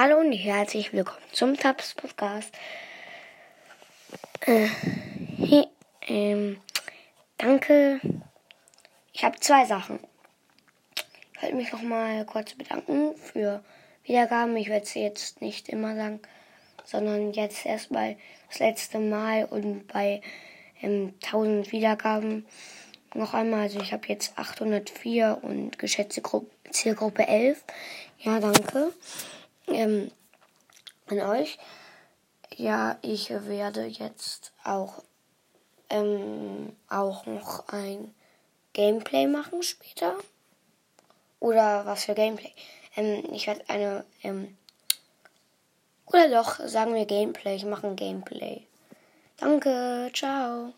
Hallo und herzlich willkommen zum Tabs Podcast. Äh, hey, ähm, danke. Ich habe zwei Sachen. Ich wollte mich noch mal kurz bedanken für Wiedergaben. Ich werde es jetzt nicht immer sagen, sondern jetzt erstmal das letzte Mal und bei ähm, 1000 Wiedergaben noch einmal. Also ich habe jetzt 804 und geschätzte Gru Zielgruppe 11. Ja, danke ähm, an euch. Ja, ich werde jetzt auch, ähm, auch noch ein Gameplay machen später. Oder was für Gameplay? Ähm, ich werde eine, ähm, oder doch, sagen wir Gameplay. Ich mache ein Gameplay. Danke, ciao.